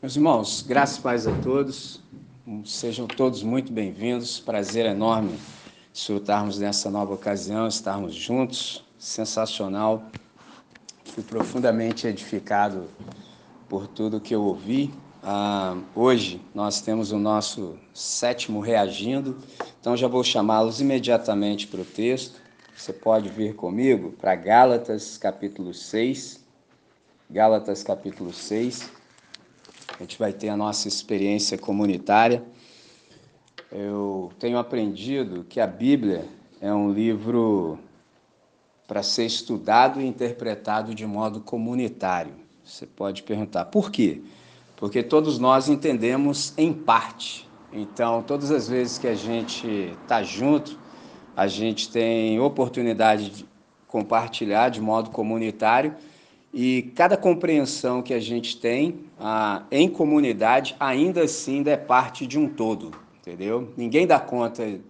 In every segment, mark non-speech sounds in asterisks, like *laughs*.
Meus irmãos, graças e paz a todos. Sejam todos muito bem-vindos. Prazer enorme desfrutarmos nessa nova ocasião, estarmos juntos. Sensacional. Fui profundamente edificado por tudo que eu ouvi. Ah, hoje nós temos o nosso sétimo reagindo, então já vou chamá-los imediatamente para o texto. Você pode vir comigo para Gálatas capítulo 6. Gálatas capítulo 6. A gente vai ter a nossa experiência comunitária. Eu tenho aprendido que a Bíblia é um livro para ser estudado e interpretado de modo comunitário. Você pode perguntar por quê? Porque todos nós entendemos em parte. Então, todas as vezes que a gente está junto, a gente tem oportunidade de compartilhar de modo comunitário e cada compreensão que a gente tem ah, em comunidade, ainda assim, é parte de um todo, entendeu? Ninguém dá conta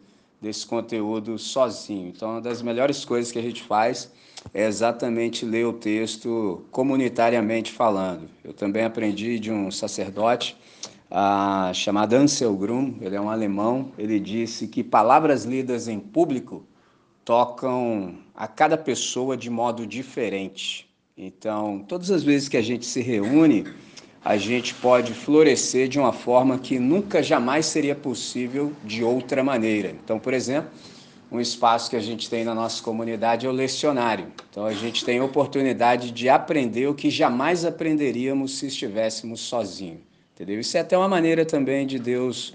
desse conteúdo sozinho. Então, uma das melhores coisas que a gente faz é exatamente ler o texto comunitariamente falando. Eu também aprendi de um sacerdote ah, chamado Ansel Grum, ele é um alemão, ele disse que palavras lidas em público tocam a cada pessoa de modo diferente. Então, todas as vezes que a gente se reúne, a gente pode florescer de uma forma que nunca jamais seria possível de outra maneira. Então, por exemplo, um espaço que a gente tem na nossa comunidade é o lecionário. Então, a gente tem a oportunidade de aprender o que jamais aprenderíamos se estivéssemos sozinhos. Entendeu? Isso é até uma maneira também de Deus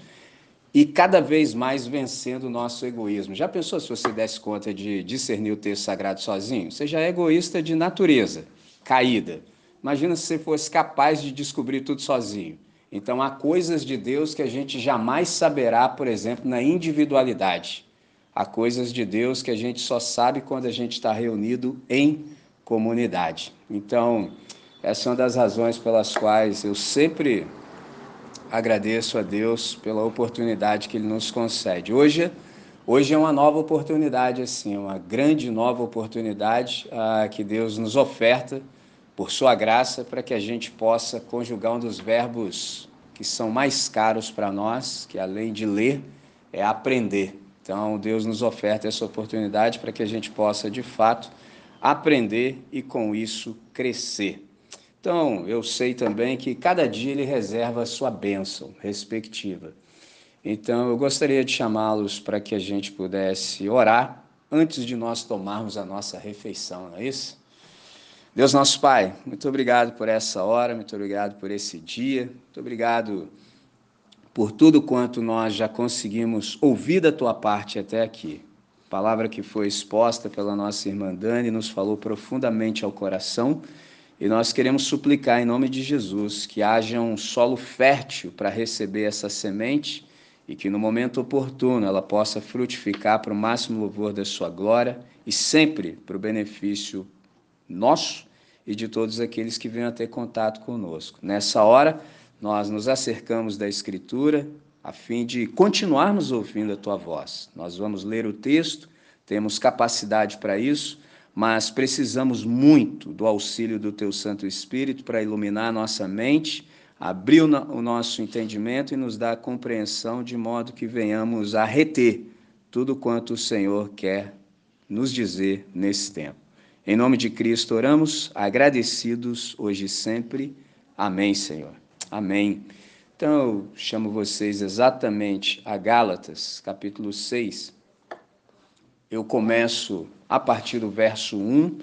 e cada vez mais vencendo o nosso egoísmo. Já pensou se você desse conta de discernir o texto sagrado sozinho? Você já é egoísta de natureza caída. Imagina se você fosse capaz de descobrir tudo sozinho. Então, há coisas de Deus que a gente jamais saberá, por exemplo, na individualidade. Há coisas de Deus que a gente só sabe quando a gente está reunido em comunidade. Então, essa é uma das razões pelas quais eu sempre agradeço a Deus pela oportunidade que Ele nos concede. Hoje, hoje é uma nova oportunidade, assim, uma grande nova oportunidade ah, que Deus nos oferta por sua graça, para que a gente possa conjugar um dos verbos que são mais caros para nós, que além de ler, é aprender. Então, Deus nos oferta essa oportunidade para que a gente possa, de fato, aprender e, com isso, crescer. Então, eu sei também que cada dia ele reserva a sua bênção respectiva. Então, eu gostaria de chamá-los para que a gente pudesse orar antes de nós tomarmos a nossa refeição, não é isso? Deus nosso Pai, muito obrigado por essa hora, muito obrigado por esse dia, muito obrigado por tudo quanto nós já conseguimos ouvir da tua parte até aqui. Palavra que foi exposta pela nossa irmã Dani nos falou profundamente ao coração e nós queremos suplicar em nome de Jesus que haja um solo fértil para receber essa semente e que no momento oportuno ela possa frutificar para o máximo louvor da sua glória e sempre para o benefício nosso e de todos aqueles que venham a ter contato conosco. Nessa hora, nós nos acercamos da Escritura a fim de continuarmos ouvindo a tua voz. Nós vamos ler o texto, temos capacidade para isso, mas precisamos muito do auxílio do teu Santo Espírito para iluminar nossa mente, abrir o nosso entendimento e nos dar compreensão de modo que venhamos a reter tudo quanto o Senhor quer nos dizer nesse tempo. Em nome de Cristo oramos, agradecidos hoje e sempre. Amém, Senhor. Amém. Então eu chamo vocês exatamente a Gálatas, capítulo 6. Eu começo a partir do verso 1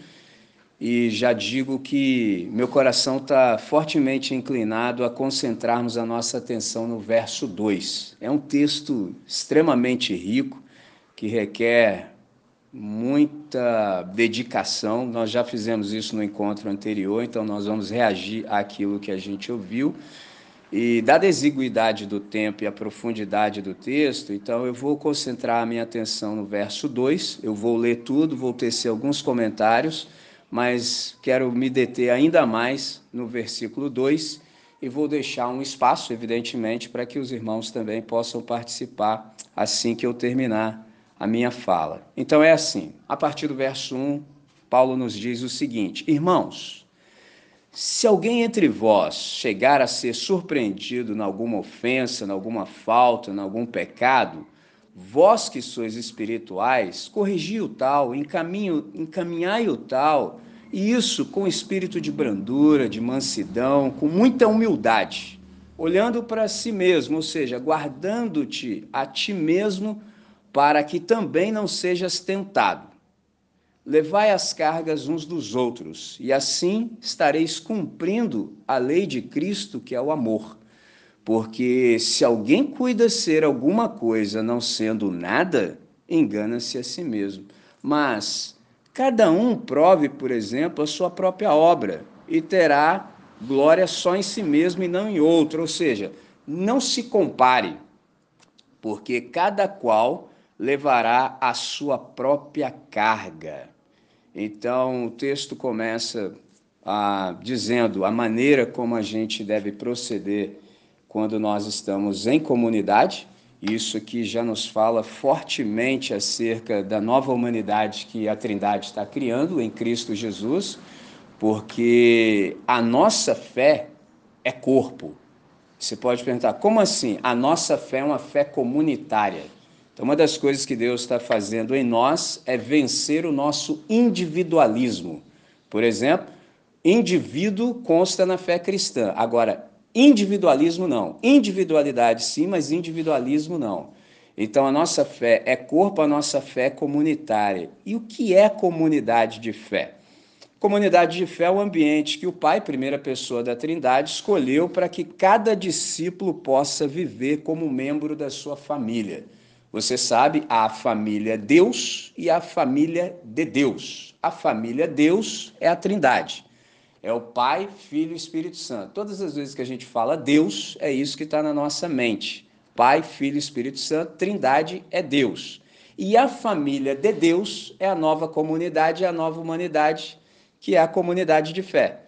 e já digo que meu coração está fortemente inclinado a concentrarmos a nossa atenção no verso 2. É um texto extremamente rico que requer muita dedicação. Nós já fizemos isso no encontro anterior, então nós vamos reagir àquilo que a gente ouviu. E da desigualdade do tempo e a profundidade do texto, então eu vou concentrar a minha atenção no verso 2. Eu vou ler tudo, vou tecer alguns comentários, mas quero me deter ainda mais no versículo 2 e vou deixar um espaço, evidentemente, para que os irmãos também possam participar assim que eu terminar a minha fala. Então é assim, a partir do verso 1, Paulo nos diz o seguinte: Irmãos, Se alguém entre vós chegar a ser surpreendido em alguma ofensa, em alguma falta, em algum pecado, vós que sois espirituais, corrigi o tal, encaminhai o tal, e isso com espírito de brandura, de mansidão, com muita humildade, olhando para si mesmo, ou seja, guardando-te a ti mesmo, para que também não sejas tentado. Levai as cargas uns dos outros, e assim estareis cumprindo a lei de Cristo, que é o amor. Porque se alguém cuida ser alguma coisa não sendo nada, engana-se a si mesmo. Mas cada um prove, por exemplo, a sua própria obra e terá glória só em si mesmo e não em outro. Ou seja, não se compare, porque cada qual levará a sua própria carga. Então, o texto começa ah, dizendo a maneira como a gente deve proceder quando nós estamos em comunidade. Isso aqui já nos fala fortemente acerca da nova humanidade que a Trindade está criando em Cristo Jesus, porque a nossa fé é corpo. Você pode perguntar, como assim? A nossa fé é uma fé comunitária. Então, uma das coisas que Deus está fazendo em nós é vencer o nosso individualismo. Por exemplo, indivíduo consta na fé cristã. Agora, individualismo não. Individualidade sim, mas individualismo não. Então, a nossa fé é corpo, a nossa fé é comunitária. E o que é comunidade de fé? Comunidade de fé é o ambiente que o Pai, primeira pessoa da Trindade, escolheu para que cada discípulo possa viver como membro da sua família. Você sabe, a família Deus e a família de Deus. A família Deus é a Trindade. É o Pai, Filho e Espírito Santo. Todas as vezes que a gente fala Deus, é isso que está na nossa mente. Pai, Filho e Espírito Santo, Trindade é Deus. E a família de Deus é a nova comunidade, é a nova humanidade, que é a comunidade de fé.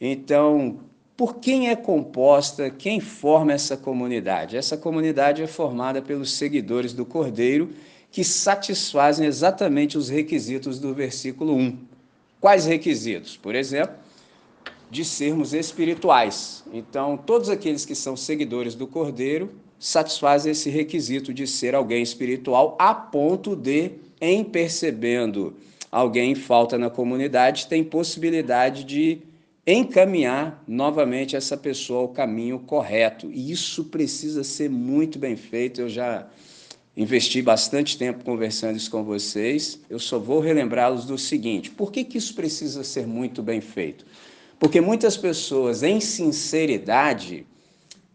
Então, por quem é composta, quem forma essa comunidade? Essa comunidade é formada pelos seguidores do Cordeiro, que satisfazem exatamente os requisitos do versículo 1. Quais requisitos? Por exemplo, de sermos espirituais. Então, todos aqueles que são seguidores do Cordeiro satisfazem esse requisito de ser alguém espiritual, a ponto de, em percebendo alguém em falta na comunidade, tem possibilidade de encaminhar novamente essa pessoa ao caminho correto. E isso precisa ser muito bem feito. Eu já investi bastante tempo conversando isso com vocês. Eu só vou relembrá-los do seguinte: por que, que isso precisa ser muito bem feito? Porque muitas pessoas, em sinceridade,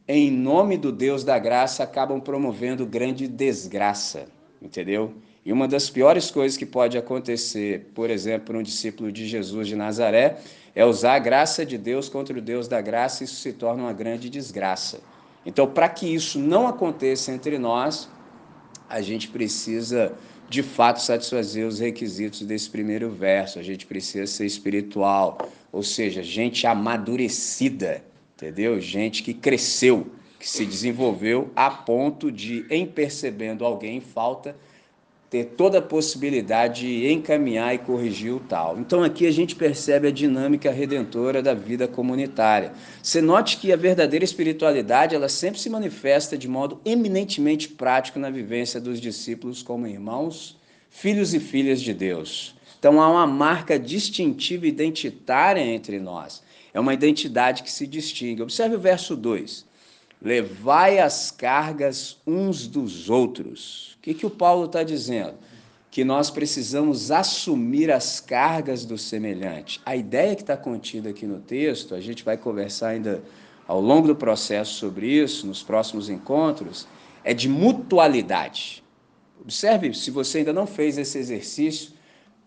em nome do Deus da graça, acabam promovendo grande desgraça, entendeu? E uma das piores coisas que pode acontecer, por exemplo, para um discípulo de Jesus de Nazaré, é usar a graça de Deus contra o Deus da graça, e isso se torna uma grande desgraça. Então, para que isso não aconteça entre nós, a gente precisa de fato satisfazer os requisitos desse primeiro verso. A gente precisa ser espiritual, ou seja, gente amadurecida, entendeu? Gente que cresceu, que se desenvolveu a ponto de, em percebendo alguém em falta, ter toda a possibilidade de encaminhar e corrigir o tal. Então aqui a gente percebe a dinâmica redentora da vida comunitária. Você note que a verdadeira espiritualidade, ela sempre se manifesta de modo eminentemente prático na vivência dos discípulos como irmãos, filhos e filhas de Deus. Então há uma marca distintiva identitária entre nós. É uma identidade que se distingue. Observe o verso 2. Levai as cargas uns dos outros que, que o Paulo está dizendo? Que nós precisamos assumir as cargas do semelhante. A ideia que está contida aqui no texto, a gente vai conversar ainda ao longo do processo sobre isso, nos próximos encontros, é de mutualidade. Observe, se você ainda não fez esse exercício,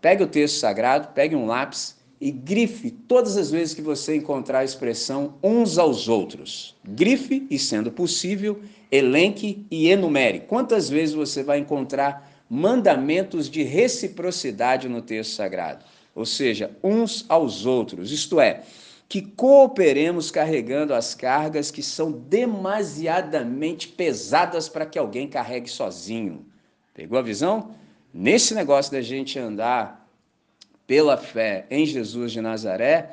pegue o texto sagrado, pegue um lápis e grife todas as vezes que você encontrar a expressão uns aos outros. Grife e, sendo possível, elenque e enumere. Quantas vezes você vai encontrar mandamentos de reciprocidade no texto sagrado? Ou seja, uns aos outros, isto é, que cooperemos carregando as cargas que são demasiadamente pesadas para que alguém carregue sozinho. Pegou a visão? Nesse negócio da gente andar pela fé em Jesus de Nazaré,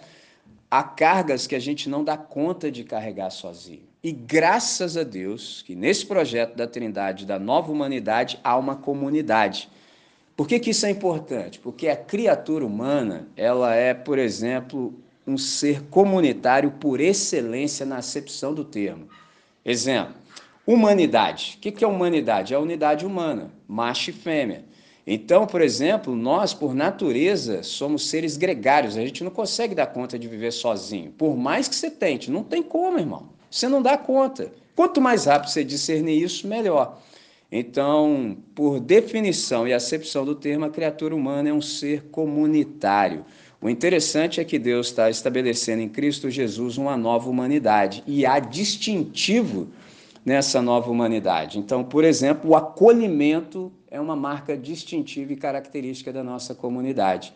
há cargas que a gente não dá conta de carregar sozinho. E graças a Deus que nesse projeto da Trindade, da nova humanidade, há uma comunidade. Por que, que isso é importante? Porque a criatura humana, ela é, por exemplo, um ser comunitário por excelência na acepção do termo. Exemplo, humanidade. O que é humanidade? É a unidade humana, macho e fêmea. Então, por exemplo, nós, por natureza, somos seres gregários. A gente não consegue dar conta de viver sozinho. Por mais que você tente, não tem como, irmão. Você não dá conta. Quanto mais rápido você discernir isso, melhor. Então, por definição e acepção do termo, a criatura humana é um ser comunitário. O interessante é que Deus está estabelecendo em Cristo Jesus uma nova humanidade e há distintivo nessa nova humanidade. Então, por exemplo, o acolhimento é uma marca distintiva e característica da nossa comunidade.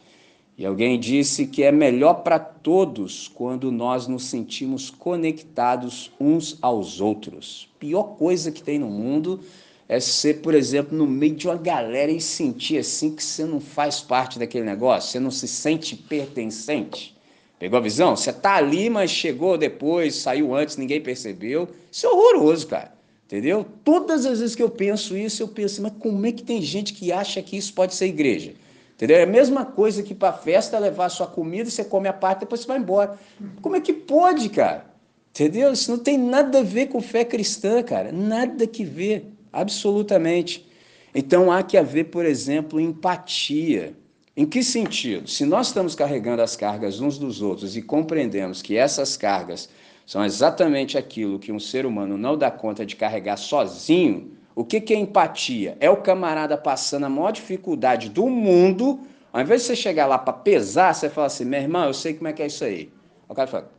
E alguém disse que é melhor para todos quando nós nos sentimos conectados uns aos outros. Pior coisa que tem no mundo é ser, por exemplo, no meio de uma galera e sentir assim que você não faz parte daquele negócio, você não se sente pertencente. Pegou a visão? Você tá ali, mas chegou depois, saiu antes, ninguém percebeu. Isso é horroroso, cara. Entendeu? Todas as vezes que eu penso isso, eu penso, mas como é que tem gente que acha que isso pode ser igreja? Entendeu? É a mesma coisa que para festa levar sua comida, você come a parte, depois você vai embora. Como é que pode, cara? Entendeu? Isso não tem nada a ver com fé cristã, cara. Nada que ver, absolutamente. Então há que haver, por exemplo, empatia. Em que sentido? Se nós estamos carregando as cargas uns dos outros e compreendemos que essas cargas são exatamente aquilo que um ser humano não dá conta de carregar sozinho, o que, que é empatia? É o camarada passando a maior dificuldade do mundo, ao invés de você chegar lá para pesar, você fala assim, meu irmão, eu sei como é que é isso aí. O cara fala,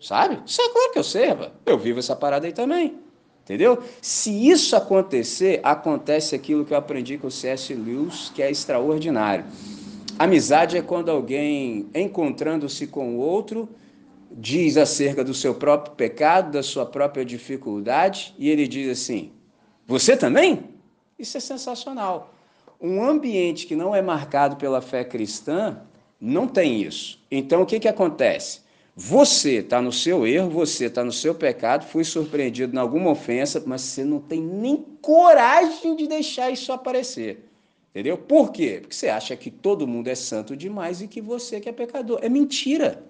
sabe? Isso é claro que eu sei, rapaz. eu vivo essa parada aí também. Entendeu? Se isso acontecer, acontece aquilo que eu aprendi com o C.S. Lewis, que é extraordinário. Amizade é quando alguém, encontrando-se com o outro, diz acerca do seu próprio pecado, da sua própria dificuldade, e ele diz assim: Você também? Isso é sensacional. Um ambiente que não é marcado pela fé cristã não tem isso. Então o que, que acontece? Você está no seu erro, você está no seu pecado, foi surpreendido em alguma ofensa, mas você não tem nem coragem de deixar isso aparecer. Entendeu? Por quê? Porque você acha que todo mundo é santo demais e que você que é pecador. É mentira.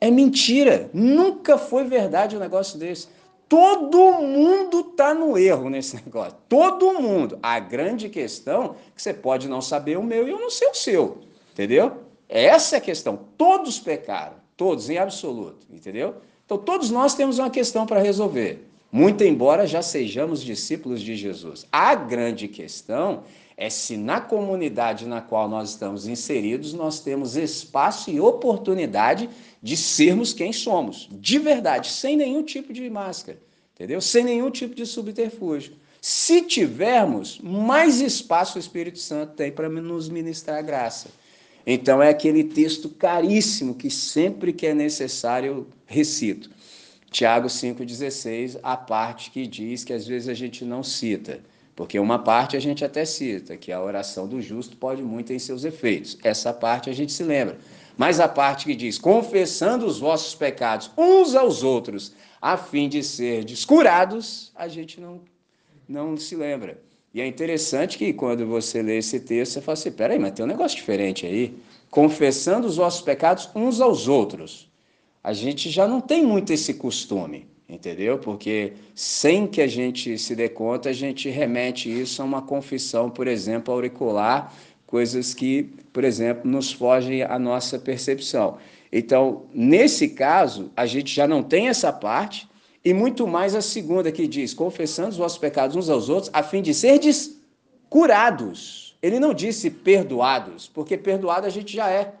É mentira. Nunca foi verdade um negócio desse. Todo mundo está no erro nesse negócio. Todo mundo. A grande questão é que você pode não saber o meu e eu não sei o seu. Entendeu? Essa é a questão. Todos pecaram. Todos, em absoluto. Entendeu? Então, todos nós temos uma questão para resolver. Muito embora já sejamos discípulos de Jesus. A grande questão é se na comunidade na qual nós estamos inseridos nós temos espaço e oportunidade de sermos quem somos, de verdade, sem nenhum tipo de máscara, entendeu? Sem nenhum tipo de subterfúgio. Se tivermos, mais espaço o Espírito Santo tem para nos ministrar graça. Então é aquele texto caríssimo que sempre que é necessário eu recito. Tiago 5,16, a parte que diz que às vezes a gente não cita. Porque uma parte a gente até cita, que a oração do justo pode muito em seus efeitos. Essa parte a gente se lembra. Mas a parte que diz, confessando os vossos pecados uns aos outros, a fim de ser descurados, a gente não, não se lembra. E é interessante que quando você lê esse texto, você fala assim, peraí, mas tem um negócio diferente aí. Confessando os vossos pecados uns aos outros. A gente já não tem muito esse costume entendeu? Porque sem que a gente se dê conta, a gente remete isso a uma confissão, por exemplo, auricular, coisas que, por exemplo, nos fogem à nossa percepção. Então, nesse caso, a gente já não tem essa parte, e muito mais a segunda que diz: confessando os vossos pecados uns aos outros, a fim de serdes curados. Ele não disse perdoados, porque perdoado a gente já é.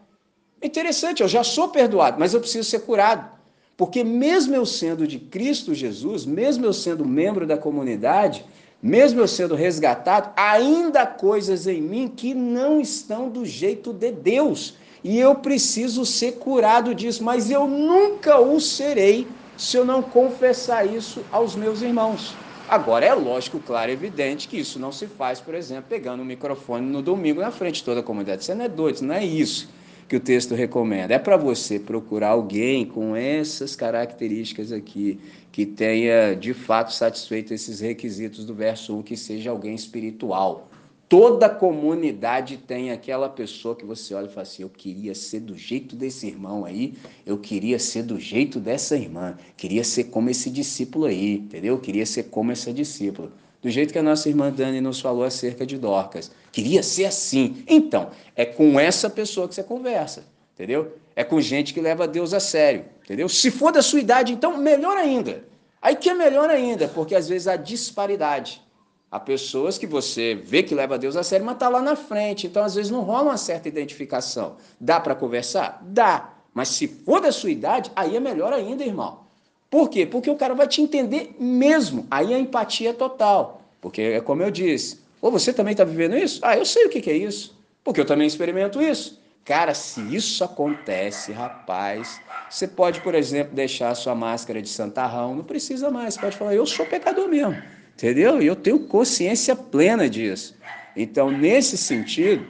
Interessante, eu já sou perdoado, mas eu preciso ser curado. Porque mesmo eu sendo de Cristo Jesus, mesmo eu sendo membro da comunidade, mesmo eu sendo resgatado, ainda há coisas em mim que não estão do jeito de Deus. E eu preciso ser curado disso, mas eu nunca o serei se eu não confessar isso aos meus irmãos. Agora, é lógico, claro, evidente que isso não se faz, por exemplo, pegando o microfone no domingo na frente de toda a comunidade. Você não é doido, não é isso. Que o texto recomenda? É para você procurar alguém com essas características aqui, que tenha de fato satisfeito esses requisitos do verso 1, que seja alguém espiritual. Toda comunidade tem aquela pessoa que você olha e fala assim: eu queria ser do jeito desse irmão aí, eu queria ser do jeito dessa irmã, queria ser como esse discípulo aí, entendeu? Eu queria ser como essa discípula. Do jeito que a nossa irmã Dani nos falou acerca de Dorcas. Queria ser assim. Então, é com essa pessoa que você conversa, entendeu? É com gente que leva Deus a sério, entendeu? Se for da sua idade, então, melhor ainda. Aí que é melhor ainda, porque às vezes há disparidade. Há pessoas que você vê que leva Deus a sério, mas está lá na frente. Então, às vezes, não rola uma certa identificação. Dá para conversar? Dá. Mas se for da sua idade, aí é melhor ainda, irmão. Por quê? Porque o cara vai te entender mesmo. Aí a empatia é total. Porque é como eu disse. Ou você também está vivendo isso? Ah, eu sei o que, que é isso. Porque eu também experimento isso. Cara, se isso acontece, rapaz, você pode, por exemplo, deixar a sua máscara de santarrão, não precisa mais. Você pode falar, eu sou pecador mesmo. Entendeu? E eu tenho consciência plena disso. Então, nesse sentido,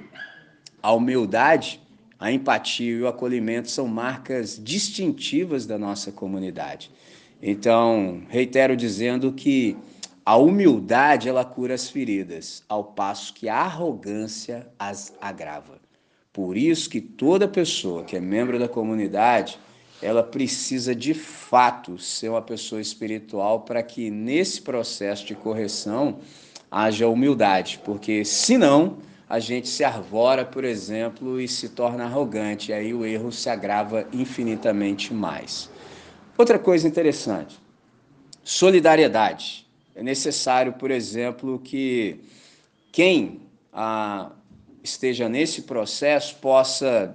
a humildade, a empatia e o acolhimento são marcas distintivas da nossa comunidade. Então, reitero dizendo que a humildade ela cura as feridas, ao passo que a arrogância as agrava. Por isso que toda pessoa que é membro da comunidade ela precisa de fato ser uma pessoa espiritual para que nesse processo de correção haja humildade, porque senão a gente se arvora, por exemplo, e se torna arrogante, e aí o erro se agrava infinitamente mais. Outra coisa interessante, solidariedade. É necessário, por exemplo, que quem ah, esteja nesse processo possa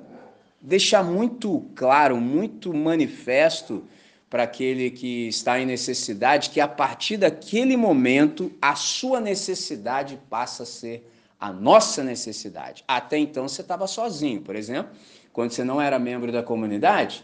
deixar muito claro, muito manifesto para aquele que está em necessidade que a partir daquele momento a sua necessidade passa a ser a nossa necessidade. Até então você estava sozinho, por exemplo, quando você não era membro da comunidade,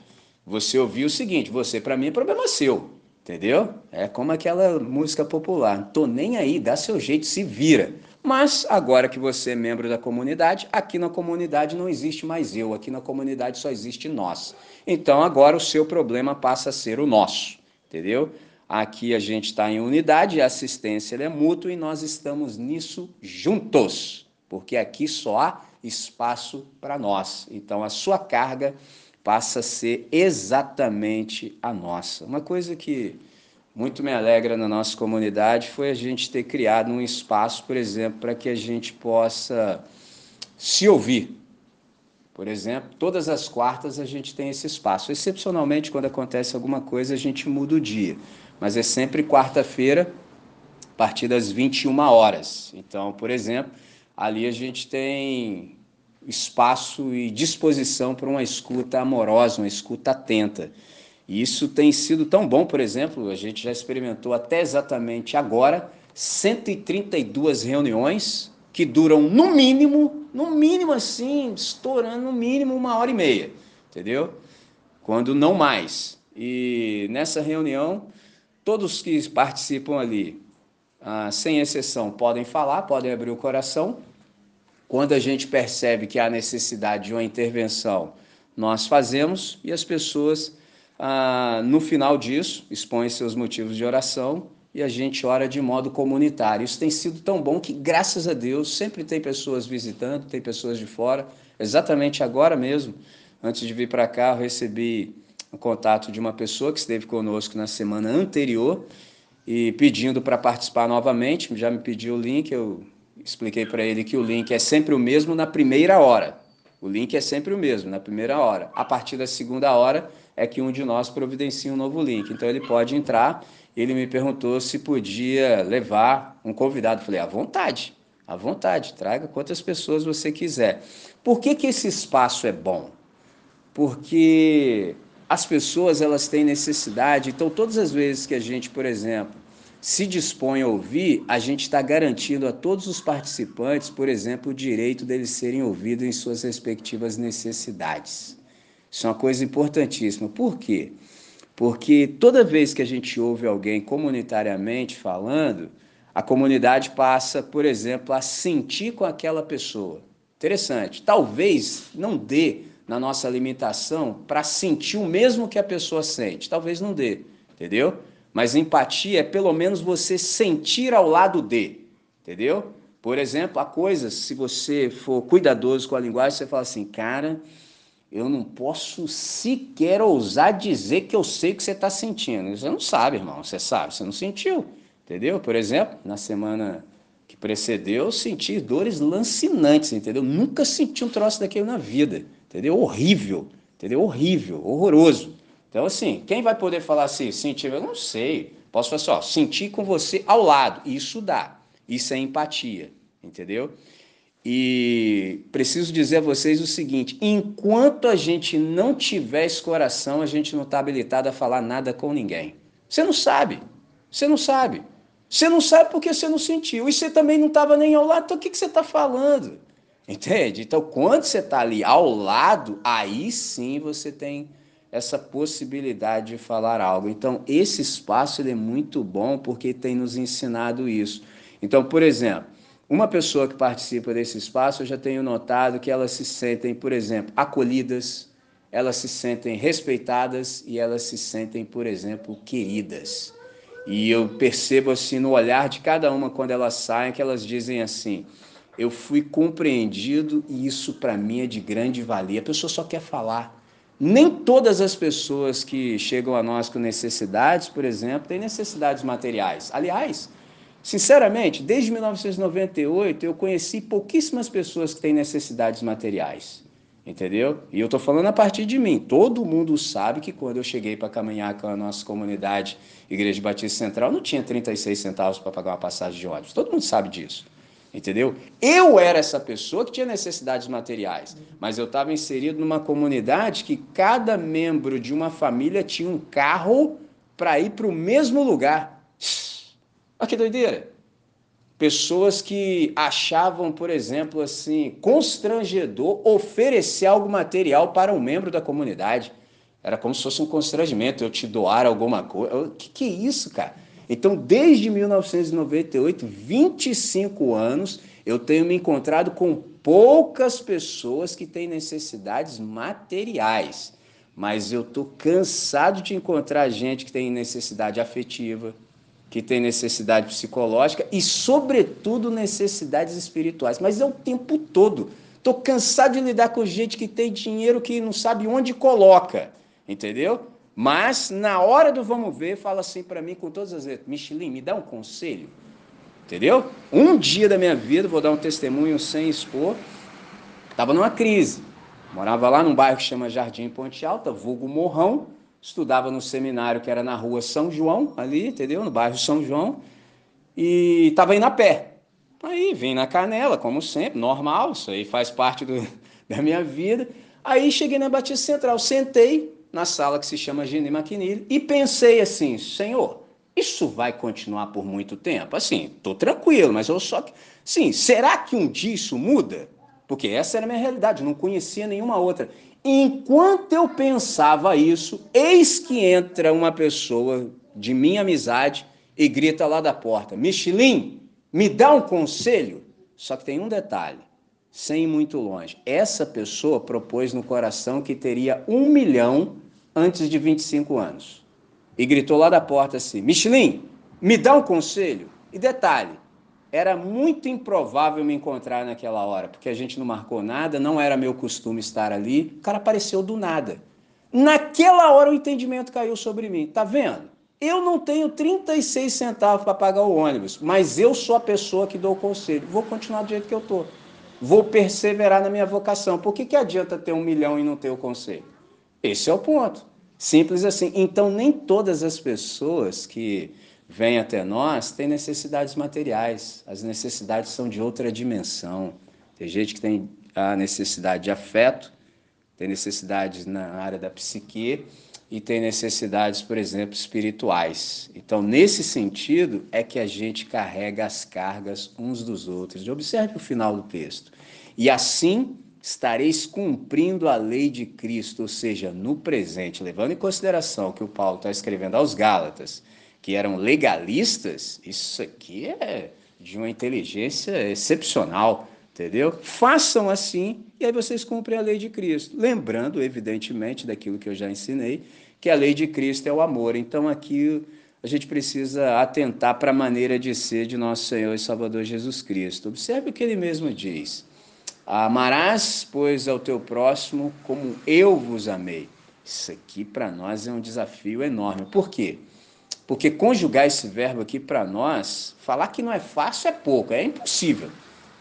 você ouvia o seguinte: você para mim é problema seu, entendeu? É como aquela música popular, tô nem aí, dá seu jeito, se vira. Mas agora que você é membro da comunidade, aqui na comunidade não existe mais eu, aqui na comunidade só existe nós. Então agora o seu problema passa a ser o nosso, entendeu? Aqui a gente está em unidade, a assistência é mútua e nós estamos nisso juntos, porque aqui só há espaço para nós. Então a sua carga passa a ser exatamente a nossa. Uma coisa que muito me alegra na nossa comunidade foi a gente ter criado um espaço, por exemplo, para que a gente possa se ouvir. Por exemplo, todas as quartas a gente tem esse espaço. Excepcionalmente, quando acontece alguma coisa, a gente muda o dia. Mas é sempre quarta-feira, a partir das 21 horas. Então, por exemplo, ali a gente tem espaço e disposição para uma escuta amorosa, uma escuta atenta. E isso tem sido tão bom, por exemplo, a gente já experimentou até exatamente agora 132 reuniões que duram no mínimo, no mínimo assim, estourando no mínimo uma hora e meia, entendeu? Quando não mais. E nessa reunião, todos que participam ali, ah, sem exceção, podem falar, podem abrir o coração. Quando a gente percebe que há necessidade de uma intervenção, nós fazemos e as pessoas ah, no final disso, expõe seus motivos de oração e a gente ora de modo comunitário. Isso tem sido tão bom que, graças a Deus, sempre tem pessoas visitando, tem pessoas de fora. Exatamente agora mesmo, antes de vir para cá, eu recebi o contato de uma pessoa que esteve conosco na semana anterior e pedindo para participar novamente. Já me pediu o link, eu expliquei para ele que o link é sempre o mesmo na primeira hora. O link é sempre o mesmo, na primeira hora. A partir da segunda hora, é que um de nós providencia um novo link. Então ele pode entrar. Ele me perguntou se podia levar um convidado. falei, à vontade, à vontade, traga quantas pessoas você quiser. Por que, que esse espaço é bom? Porque as pessoas elas têm necessidade. Então, todas as vezes que a gente, por exemplo, se dispõe a ouvir, a gente está garantindo a todos os participantes, por exemplo, o direito deles serem ouvidos em suas respectivas necessidades. Isso é uma coisa importantíssima. Por quê? Porque toda vez que a gente ouve alguém comunitariamente falando, a comunidade passa, por exemplo, a sentir com aquela pessoa. Interessante. Talvez não dê na nossa limitação para sentir o mesmo que a pessoa sente. Talvez não dê, entendeu? Mas empatia é pelo menos você sentir ao lado de, entendeu? Por exemplo, há coisas, se você for cuidadoso com a linguagem, você fala assim, cara, eu não posso sequer ousar dizer que eu sei o que você está sentindo. Você não sabe, irmão, você sabe, você não sentiu, entendeu? Por exemplo, na semana que precedeu, eu senti dores lancinantes, entendeu? Nunca senti um troço daquele na vida, entendeu? Horrível, entendeu? Horrível, horroroso. Então, assim, quem vai poder falar assim, sentir? Eu não sei. Posso falar assim, ó, sentir com você ao lado. Isso dá. Isso é empatia, entendeu? E preciso dizer a vocês o seguinte: enquanto a gente não tiver esse coração, a gente não está habilitado a falar nada com ninguém. Você não sabe. Você não sabe. Você não sabe porque você não sentiu. E você também não estava nem ao lado. Então o que, que você está falando? Entende? Então, quando você está ali ao lado, aí sim você tem essa possibilidade de falar algo. Então, esse espaço ele é muito bom porque tem nos ensinado isso. Então, por exemplo, uma pessoa que participa desse espaço, eu já tenho notado que elas se sentem, por exemplo, acolhidas, elas se sentem respeitadas e elas se sentem, por exemplo, queridas. E eu percebo assim no olhar de cada uma quando elas saem que elas dizem assim: "Eu fui compreendido e isso para mim é de grande valia". A pessoa só quer falar. Nem todas as pessoas que chegam a nós com necessidades, por exemplo, têm necessidades materiais. Aliás, Sinceramente, desde 1998 eu conheci pouquíssimas pessoas que têm necessidades materiais, entendeu? E eu estou falando a partir de mim. Todo mundo sabe que quando eu cheguei para caminhar com a nossa comunidade Igreja Batista Central, não tinha 36 centavos para pagar uma passagem de ônibus. Todo mundo sabe disso, entendeu? Eu era essa pessoa que tinha necessidades materiais, mas eu estava inserido numa comunidade que cada membro de uma família tinha um carro para ir para o mesmo lugar. Olha que doideira. Pessoas que achavam, por exemplo, assim, constrangedor oferecer algo material para um membro da comunidade. Era como se fosse um constrangimento, eu te doar alguma coisa. O que, que é isso, cara? Então, desde 1998, 25 anos, eu tenho me encontrado com poucas pessoas que têm necessidades materiais. Mas eu estou cansado de encontrar gente que tem necessidade afetiva, que tem necessidade psicológica e, sobretudo, necessidades espirituais. Mas é o tempo todo. Estou cansado de lidar com gente que tem dinheiro que não sabe onde coloca, entendeu? Mas, na hora do vamos ver, fala assim para mim com todas as letras: Michelin, me dá um conselho, entendeu? Um dia da minha vida, vou dar um testemunho sem expor, estava numa crise. Morava lá num bairro que chama Jardim Ponte Alta, vulgo Morrão, estudava no seminário que era na rua São João, ali, entendeu? No bairro São João, e estava indo a pé. Aí vim na canela, como sempre, normal, isso aí faz parte do, *laughs* da minha vida. Aí cheguei na Batista Central, sentei na sala que se chama Gene McNeil e pensei assim, Senhor, isso vai continuar por muito tempo? Assim, estou tranquilo, mas eu só... Sim, será que um dia isso muda? Porque essa era a minha realidade, não conhecia nenhuma outra. Enquanto eu pensava isso, eis que entra uma pessoa de minha amizade e grita lá da porta: Michelin, me dá um conselho? Só que tem um detalhe, sem ir muito longe. Essa pessoa propôs no coração que teria um milhão antes de 25 anos. E gritou lá da porta assim: Michelin, me dá um conselho? E detalhe, era muito improvável me encontrar naquela hora, porque a gente não marcou nada, não era meu costume estar ali. O cara apareceu do nada. Naquela hora o entendimento caiu sobre mim. Tá vendo? Eu não tenho 36 centavos para pagar o ônibus, mas eu sou a pessoa que dou o conselho. Vou continuar do jeito que eu tô. Vou perseverar na minha vocação. Por que, que adianta ter um milhão e não ter o conselho? Esse é o ponto. Simples assim. Então, nem todas as pessoas que vem até nós tem necessidades materiais. As necessidades são de outra dimensão. Tem gente que tem a necessidade de afeto, tem necessidades na área da psique e tem necessidades, por exemplo, espirituais. Então, nesse sentido, é que a gente carrega as cargas uns dos outros. Observe o final do texto. E assim estareis cumprindo a lei de Cristo, ou seja, no presente, levando em consideração que o Paulo está escrevendo aos Gálatas que eram legalistas, isso aqui é de uma inteligência excepcional, Entendeu? Façam assim e aí vocês cumprem a lei de Cristo. Lembrando, evidentemente, daquilo que eu já ensinei, que a lei de Cristo é o amor. Então aqui a gente precisa atentar para a maneira de ser de nosso Senhor e Salvador Jesus Cristo. Observe o que ele mesmo diz. Amarás, pois, ao teu próximo como eu vos amei. Isso aqui para nós é um desafio enorme. Por quê? Porque conjugar esse verbo aqui para nós, falar que não é fácil é pouco, é impossível.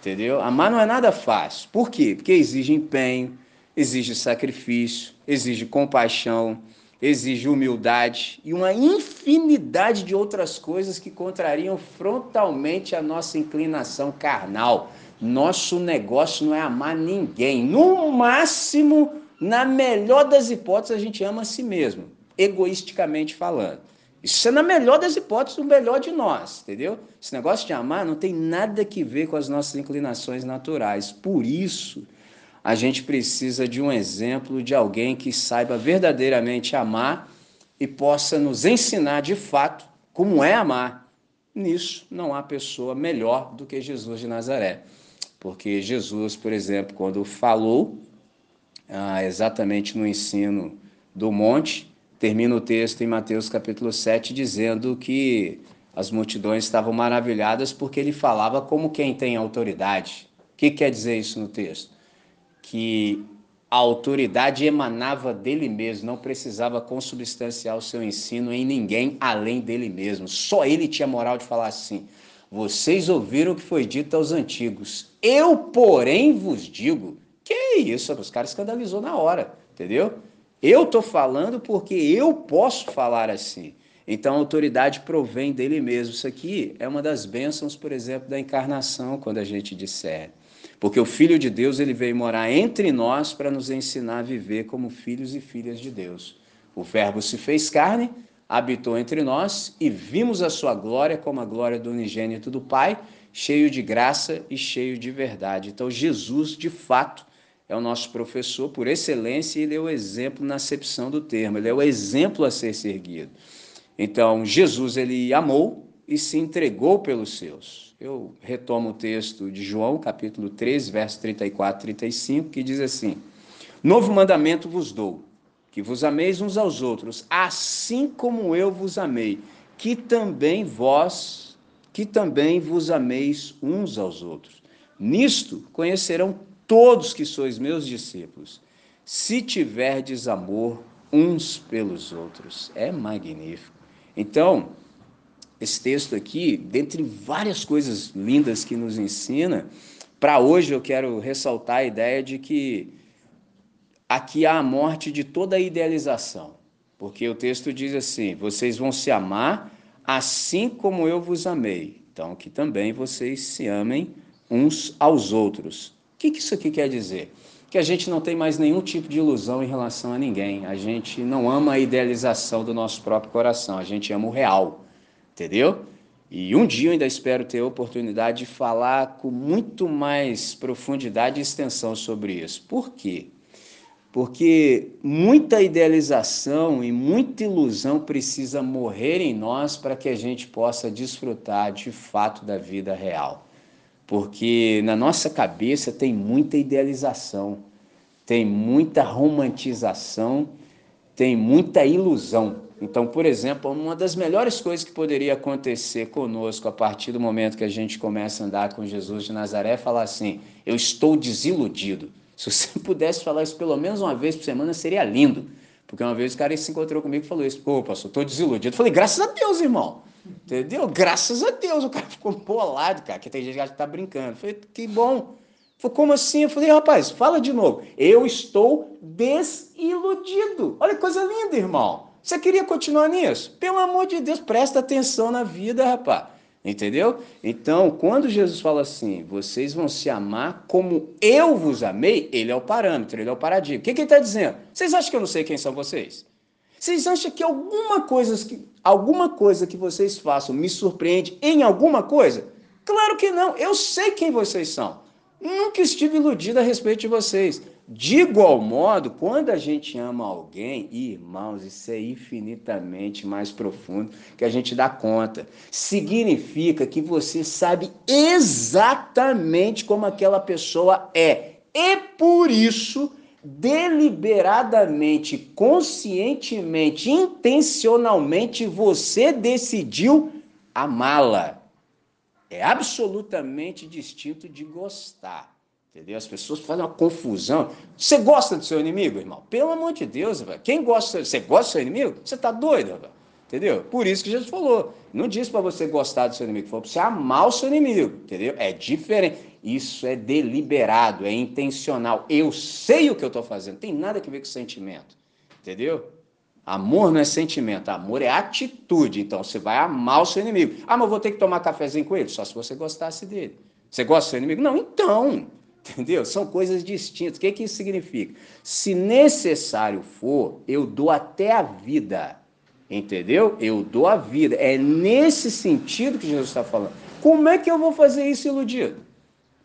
Entendeu? Amar não é nada fácil. Por quê? Porque exige empenho, exige sacrifício, exige compaixão, exige humildade e uma infinidade de outras coisas que contrariam frontalmente a nossa inclinação carnal. Nosso negócio não é amar ninguém. No máximo, na melhor das hipóteses, a gente ama a si mesmo, egoisticamente falando. Isso é na melhor das hipóteses, o melhor de nós, entendeu? Esse negócio de amar não tem nada que ver com as nossas inclinações naturais. Por isso, a gente precisa de um exemplo de alguém que saiba verdadeiramente amar e possa nos ensinar de fato como é amar. Nisso não há pessoa melhor do que Jesus de Nazaré. Porque Jesus, por exemplo, quando falou ah, exatamente no ensino do monte, termina o texto em Mateus capítulo 7 dizendo que as multidões estavam maravilhadas porque ele falava como quem tem autoridade. O que quer dizer isso no texto? Que a autoridade emanava dele mesmo, não precisava consubstanciar o seu ensino em ninguém além dele mesmo. Só ele tinha moral de falar assim: Vocês ouviram o que foi dito aos antigos. Eu, porém, vos digo. Que isso? Os caras escandalizou na hora, entendeu? Eu estou falando porque eu posso falar assim. Então a autoridade provém dele mesmo. Isso aqui é uma das bênçãos, por exemplo, da encarnação, quando a gente disser. Porque o Filho de Deus ele veio morar entre nós para nos ensinar a viver como filhos e filhas de Deus. O Verbo se fez carne, habitou entre nós e vimos a sua glória como a glória do unigênito do Pai, cheio de graça e cheio de verdade. Então Jesus, de fato, é o nosso professor por excelência e ele é o exemplo na acepção do termo, ele é o exemplo a ser seguido. Então, Jesus ele amou e se entregou pelos seus. Eu retomo o texto de João, capítulo 13, verso 34 e 35, que diz assim: Novo mandamento vos dou, que vos ameis uns aos outros, assim como eu vos amei, que também vós, que também vos ameis uns aos outros. Nisto conhecerão todos que sois meus discípulos, se tiverdes amor uns pelos outros. É magnífico. Então, esse texto aqui, dentre várias coisas lindas que nos ensina, para hoje eu quero ressaltar a ideia de que aqui há a morte de toda a idealização. Porque o texto diz assim: vocês vão se amar assim como eu vos amei. Então, que também vocês se amem uns aos outros. O que, isso aqui quer dizer? Que a gente não tem mais nenhum tipo de ilusão em relação a ninguém. A gente não ama a idealização do nosso próprio coração, a gente ama o real, entendeu? E um dia eu ainda espero ter a oportunidade de falar com muito mais profundidade e extensão sobre isso. Por quê? Porque muita idealização e muita ilusão precisa morrer em nós para que a gente possa desfrutar de fato da vida real porque na nossa cabeça tem muita idealização, tem muita romantização, tem muita ilusão. Então, por exemplo, uma das melhores coisas que poderia acontecer conosco a partir do momento que a gente começa a andar com Jesus de Nazaré é falar assim: eu estou desiludido. Se você *laughs* pudesse falar isso pelo menos uma vez por semana, seria lindo. Porque uma vez o cara se encontrou comigo e falou isso: pô, pastor, estou desiludido. Eu falei: graças a Deus, irmão. Entendeu? Graças a Deus, o cara *laughs* ficou bolado, cara, que tem gente que acha que tá brincando. Eu falei, que bom. Falei, como assim? Eu falei, rapaz, fala de novo. Eu estou desiludido. Olha que coisa linda, irmão. Você queria continuar nisso? Pelo amor de Deus, presta atenção na vida, rapaz. Entendeu? Então, quando Jesus fala assim, vocês vão se amar como eu vos amei, ele é o parâmetro, ele é o paradigma. O que, que ele está dizendo? Vocês acham que eu não sei quem são vocês? Vocês acham que alguma coisa que, alguma coisa que vocês façam me surpreende em alguma coisa? Claro que não. Eu sei quem vocês são. Nunca estive iludido a respeito de vocês. De igual modo, quando a gente ama alguém, irmãos, isso é infinitamente mais profundo que a gente dá conta. Significa que você sabe exatamente como aquela pessoa é. E por isso, deliberadamente, conscientemente, intencionalmente, você decidiu amá-la. É absolutamente distinto de gostar. Entendeu? As pessoas fazem uma confusão. Você gosta do seu inimigo, irmão? Pelo amor de Deus, velho. Quem gosta, você gosta do seu inimigo? Você tá doido, velho. Entendeu? Por isso que Jesus falou. Não disse para você gostar do seu inimigo, falou para você amar o seu inimigo. Entendeu? É diferente. Isso é deliberado, é intencional. Eu sei o que eu estou fazendo. Tem nada a ver com sentimento. Entendeu? Amor não é sentimento, amor é atitude. Então você vai amar o seu inimigo. Ah, mas eu vou ter que tomar cafezinho com ele? Só se você gostasse dele. Você gosta do seu inimigo? Não, então. *laughs* Entendeu? São coisas distintas. O que, que isso significa? Se necessário for, eu dou até a vida. Entendeu? Eu dou a vida. É nesse sentido que Jesus está falando. Como é que eu vou fazer isso iludido?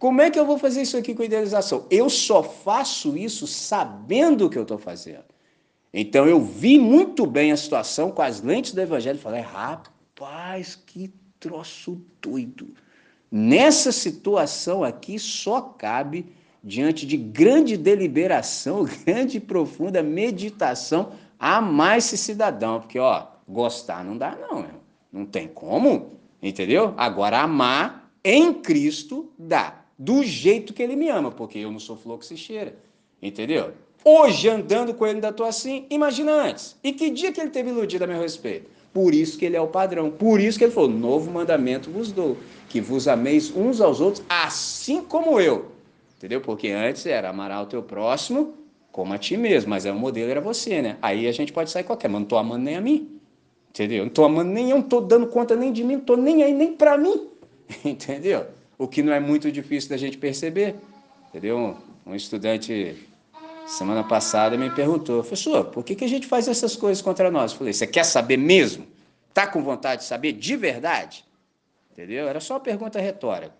Como é que eu vou fazer isso aqui com idealização? Eu só faço isso sabendo o que eu estou fazendo. Então eu vi muito bem a situação com as lentes do Evangelho e falei: rapaz, que troço doido. Nessa situação aqui, só cabe, diante de grande deliberação, *laughs* grande e profunda meditação, amar esse cidadão. Porque, ó, gostar não dá, não, não tem como, entendeu? Agora, amar em Cristo dá, do jeito que ele me ama, porque eu não sou flor que se cheira, entendeu? Hoje, andando com ele, ainda estou assim, imagina antes. E que dia que ele teve iludido a meu respeito? Por isso que ele é o padrão. Por isso que ele falou: novo mandamento vos dou, que vos ameis uns aos outros, assim como eu. Entendeu? Porque antes era amar o teu próximo como a ti mesmo, mas é o modelo era você, né? Aí a gente pode sair qualquer, mas não estou amando nem a mim. Entendeu? Não estou amando nem eu, não estou dando conta nem de mim, não estou nem aí nem para mim. *laughs* Entendeu? O que não é muito difícil da gente perceber. Entendeu? Um, estudante semana passada me perguntou, professor, por que, que a gente faz essas coisas contra nós? Eu falei, você quer saber mesmo? Tá com vontade de saber de verdade? Entendeu? Era só uma pergunta retórica.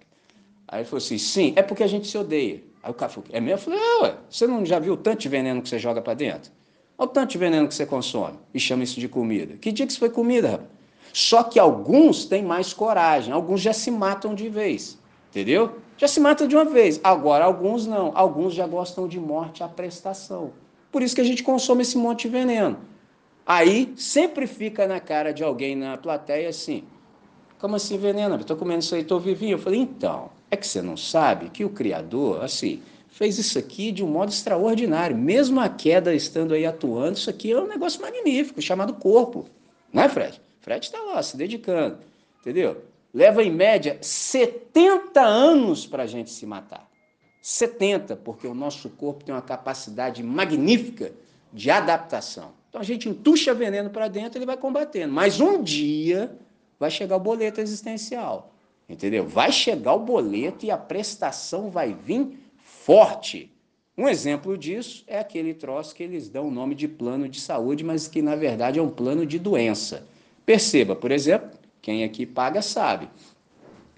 Aí ele falou assim, sim, é porque a gente se odeia. Aí o cara falou, é mesmo? Eu falei, é, ué, você não já viu o tanto de veneno que você joga para dentro? Olha o tanto de veneno que você consome e chama isso de comida. Que dia que isso foi comida, rapaz? Só que alguns têm mais coragem, alguns já se matam de vez, entendeu? já se mata de uma vez. Agora, alguns não. Alguns já gostam de morte à prestação. Por isso que a gente consome esse monte de veneno. Aí sempre fica na cara de alguém na plateia assim: como assim veneno? Estou comendo isso aí, estou vivinho. Eu falei: então, é que você não sabe que o Criador, assim, fez isso aqui de um modo extraordinário. Mesmo a queda estando aí atuando, isso aqui é um negócio magnífico, chamado corpo. Não é, Fred? Fred está lá se dedicando, entendeu? Leva em média 70 anos para a gente se matar. 70, porque o nosso corpo tem uma capacidade magnífica de adaptação. Então a gente entuxa veneno para dentro, ele vai combatendo. Mas um dia vai chegar o boleto existencial. Entendeu? Vai chegar o boleto e a prestação vai vir forte. Um exemplo disso é aquele troço que eles dão o nome de plano de saúde, mas que na verdade é um plano de doença. Perceba, por exemplo, quem aqui paga sabe.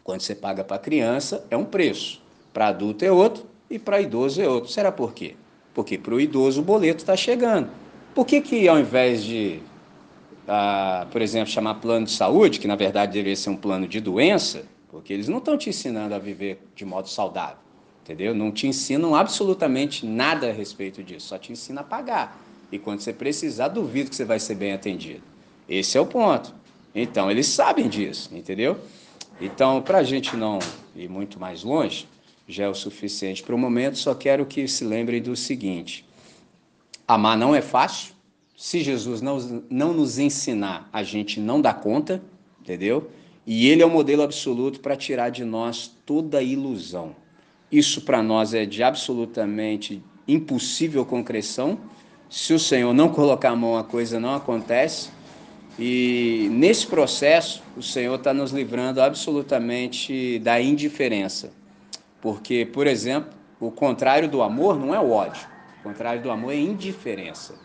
Quando você paga para criança, é um preço. Para adulto é outro e para idoso é outro. Será por quê? Porque para o idoso o boleto está chegando. Por que, que ao invés de, ah, por exemplo, chamar plano de saúde, que na verdade deveria ser um plano de doença, porque eles não estão te ensinando a viver de modo saudável, entendeu? Não te ensinam absolutamente nada a respeito disso, só te ensina a pagar. E quando você precisar, duvido que você vai ser bem atendido. Esse é o ponto. Então, eles sabem disso, entendeu? Então, para a gente não ir muito mais longe, já é o suficiente para o momento, só quero que se lembrem do seguinte: amar não é fácil. Se Jesus não, não nos ensinar, a gente não dá conta, entendeu? E ele é o modelo absoluto para tirar de nós toda ilusão. Isso para nós é de absolutamente impossível concreção. Se o Senhor não colocar a mão, a coisa não acontece. E nesse processo, o Senhor está nos livrando absolutamente da indiferença. Porque, por exemplo, o contrário do amor não é o ódio. O contrário do amor é indiferença.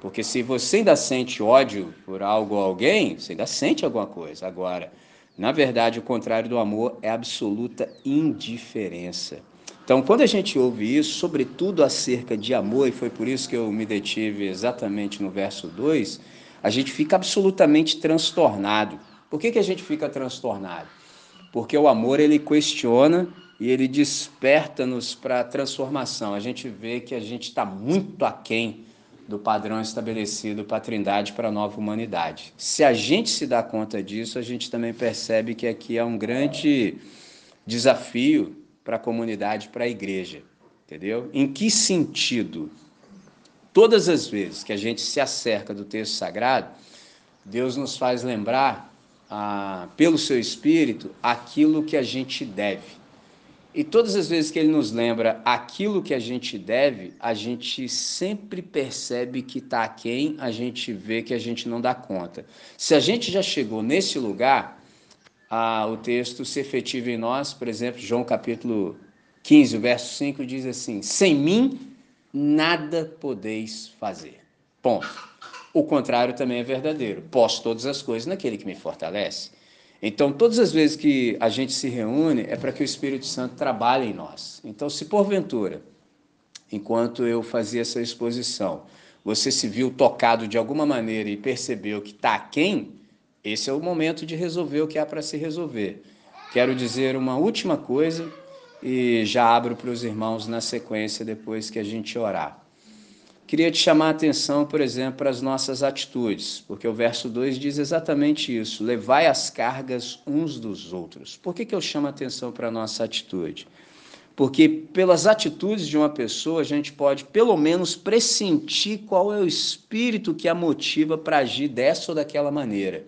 Porque se você ainda sente ódio por algo ou alguém, você ainda sente alguma coisa. Agora, na verdade, o contrário do amor é absoluta indiferença. Então, quando a gente ouve isso, sobretudo acerca de amor, e foi por isso que eu me detive exatamente no verso 2, a gente fica absolutamente transtornado. Por que, que a gente fica transtornado? Porque o amor ele questiona e ele desperta-nos para a transformação. A gente vê que a gente está muito aquém do padrão estabelecido para a Trindade, para a nova humanidade. Se a gente se dá conta disso, a gente também percebe que aqui é um grande desafio para a comunidade, para a igreja, entendeu? Em que sentido? Todas as vezes que a gente se acerca do texto sagrado, Deus nos faz lembrar, ah, pelo seu Espírito, aquilo que a gente deve. E todas as vezes que ele nos lembra aquilo que a gente deve, a gente sempre percebe que está quem a gente vê que a gente não dá conta. Se a gente já chegou nesse lugar, ah, o texto se efetiva em nós, por exemplo, João capítulo 15, verso 5 diz assim: Sem mim nada podeis fazer. Ponto. O contrário também é verdadeiro. Posso todas as coisas naquele que me fortalece. Então, todas as vezes que a gente se reúne, é para que o Espírito Santo trabalhe em nós. Então, se porventura, enquanto eu fazia essa exposição, você se viu tocado de alguma maneira e percebeu que está quem, esse é o momento de resolver o que há para se resolver. Quero dizer uma última coisa e já abro para os irmãos na sequência depois que a gente orar. Queria te chamar a atenção, por exemplo, para as nossas atitudes, porque o verso 2 diz exatamente isso: levai as cargas uns dos outros. Por que, que eu chamo a atenção para a nossa atitude? Porque pelas atitudes de uma pessoa a gente pode pelo menos pressentir qual é o espírito que a motiva para agir dessa ou daquela maneira.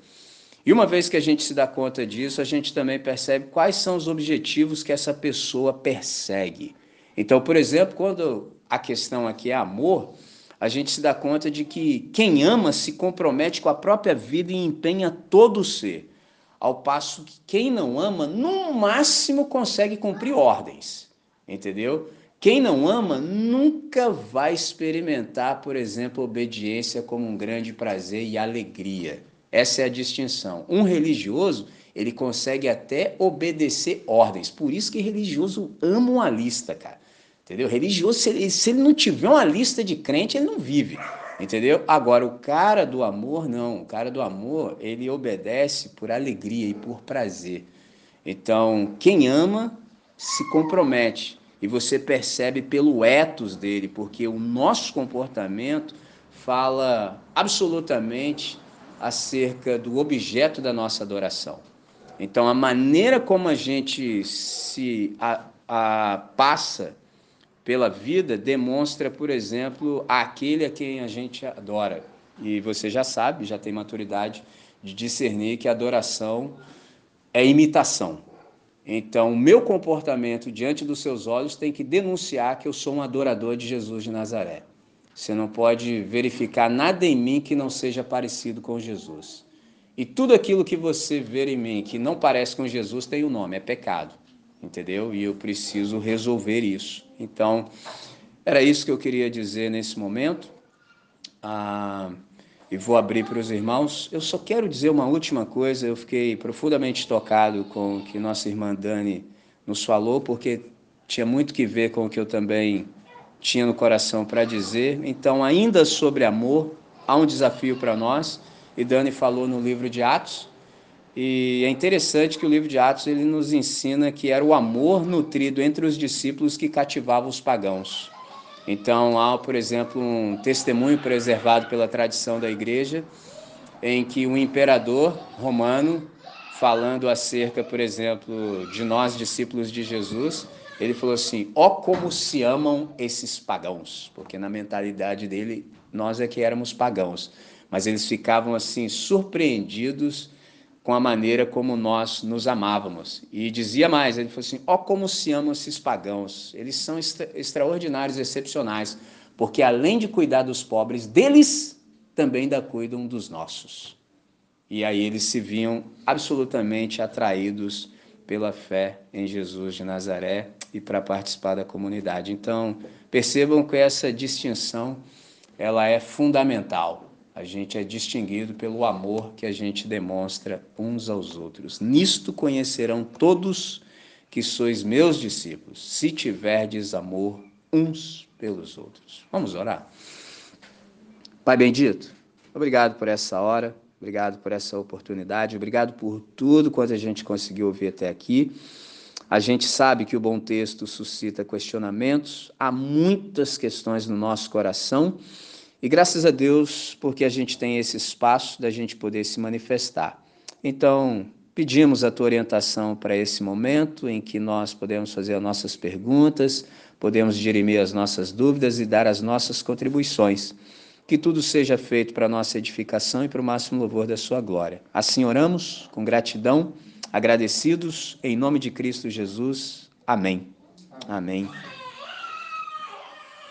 E uma vez que a gente se dá conta disso, a gente também percebe quais são os objetivos que essa pessoa persegue. Então, por exemplo, quando a questão aqui é amor, a gente se dá conta de que quem ama se compromete com a própria vida e empenha todo o ser, ao passo que quem não ama, no máximo, consegue cumprir ordens, entendeu? Quem não ama nunca vai experimentar, por exemplo, obediência como um grande prazer e alegria. Essa é a distinção. Um religioso, ele consegue até obedecer ordens. Por isso que religioso ama uma lista, cara. Entendeu? Religioso, se ele, se ele não tiver uma lista de crente, ele não vive. Entendeu? Agora, o cara do amor, não. O cara do amor, ele obedece por alegria e por prazer. Então, quem ama se compromete. E você percebe pelo etos dele, porque o nosso comportamento fala absolutamente acerca do objeto da nossa adoração. Então, a maneira como a gente se a, a, passa pela vida demonstra, por exemplo, aquele a quem a gente adora. E você já sabe, já tem maturidade de discernir que adoração é imitação. Então, o meu comportamento diante dos seus olhos tem que denunciar que eu sou um adorador de Jesus de Nazaré. Você não pode verificar nada em mim que não seja parecido com Jesus. E tudo aquilo que você ver em mim que não parece com Jesus tem um nome, é pecado entendeu? E eu preciso resolver isso. Então, era isso que eu queria dizer nesse momento. Ah, e vou abrir para os irmãos. Eu só quero dizer uma última coisa. Eu fiquei profundamente tocado com o que nossa irmã Dani nos falou, porque tinha muito que ver com o que eu também tinha no coração para dizer. Então, ainda sobre amor, há um desafio para nós. E Dani falou no livro de Atos, e é interessante que o livro de Atos ele nos ensina que era o amor nutrido entre os discípulos que cativava os pagãos. Então há, por exemplo, um testemunho preservado pela tradição da igreja em que o imperador romano, falando acerca, por exemplo, de nós discípulos de Jesus, ele falou assim: "Ó como se amam esses pagãos", porque na mentalidade dele nós é que éramos pagãos, mas eles ficavam assim surpreendidos com a maneira como nós nos amávamos. E dizia mais, ele falou assim: ó, como se amam esses pagãos, eles são extra extraordinários, excepcionais, porque além de cuidar dos pobres, deles também da cuidam dos nossos. E aí eles se viam absolutamente atraídos pela fé em Jesus de Nazaré e para participar da comunidade. Então, percebam que essa distinção ela é fundamental a gente é distinguido pelo amor que a gente demonstra uns aos outros. Nisto conhecerão todos que sois meus discípulos, se tiverdes amor uns pelos outros. Vamos orar? Pai bendito, obrigado por essa hora, obrigado por essa oportunidade, obrigado por tudo quanto a gente conseguiu ouvir até aqui. A gente sabe que o bom texto suscita questionamentos, há muitas questões no nosso coração e graças a Deus porque a gente tem esse espaço da gente poder se manifestar. Então, pedimos a tua orientação para esse momento em que nós podemos fazer as nossas perguntas, podemos dirimir as nossas dúvidas e dar as nossas contribuições. Que tudo seja feito para a nossa edificação e para o máximo louvor da sua glória. Assim oramos, com gratidão, agradecidos, em nome de Cristo Jesus. Amém. Amém.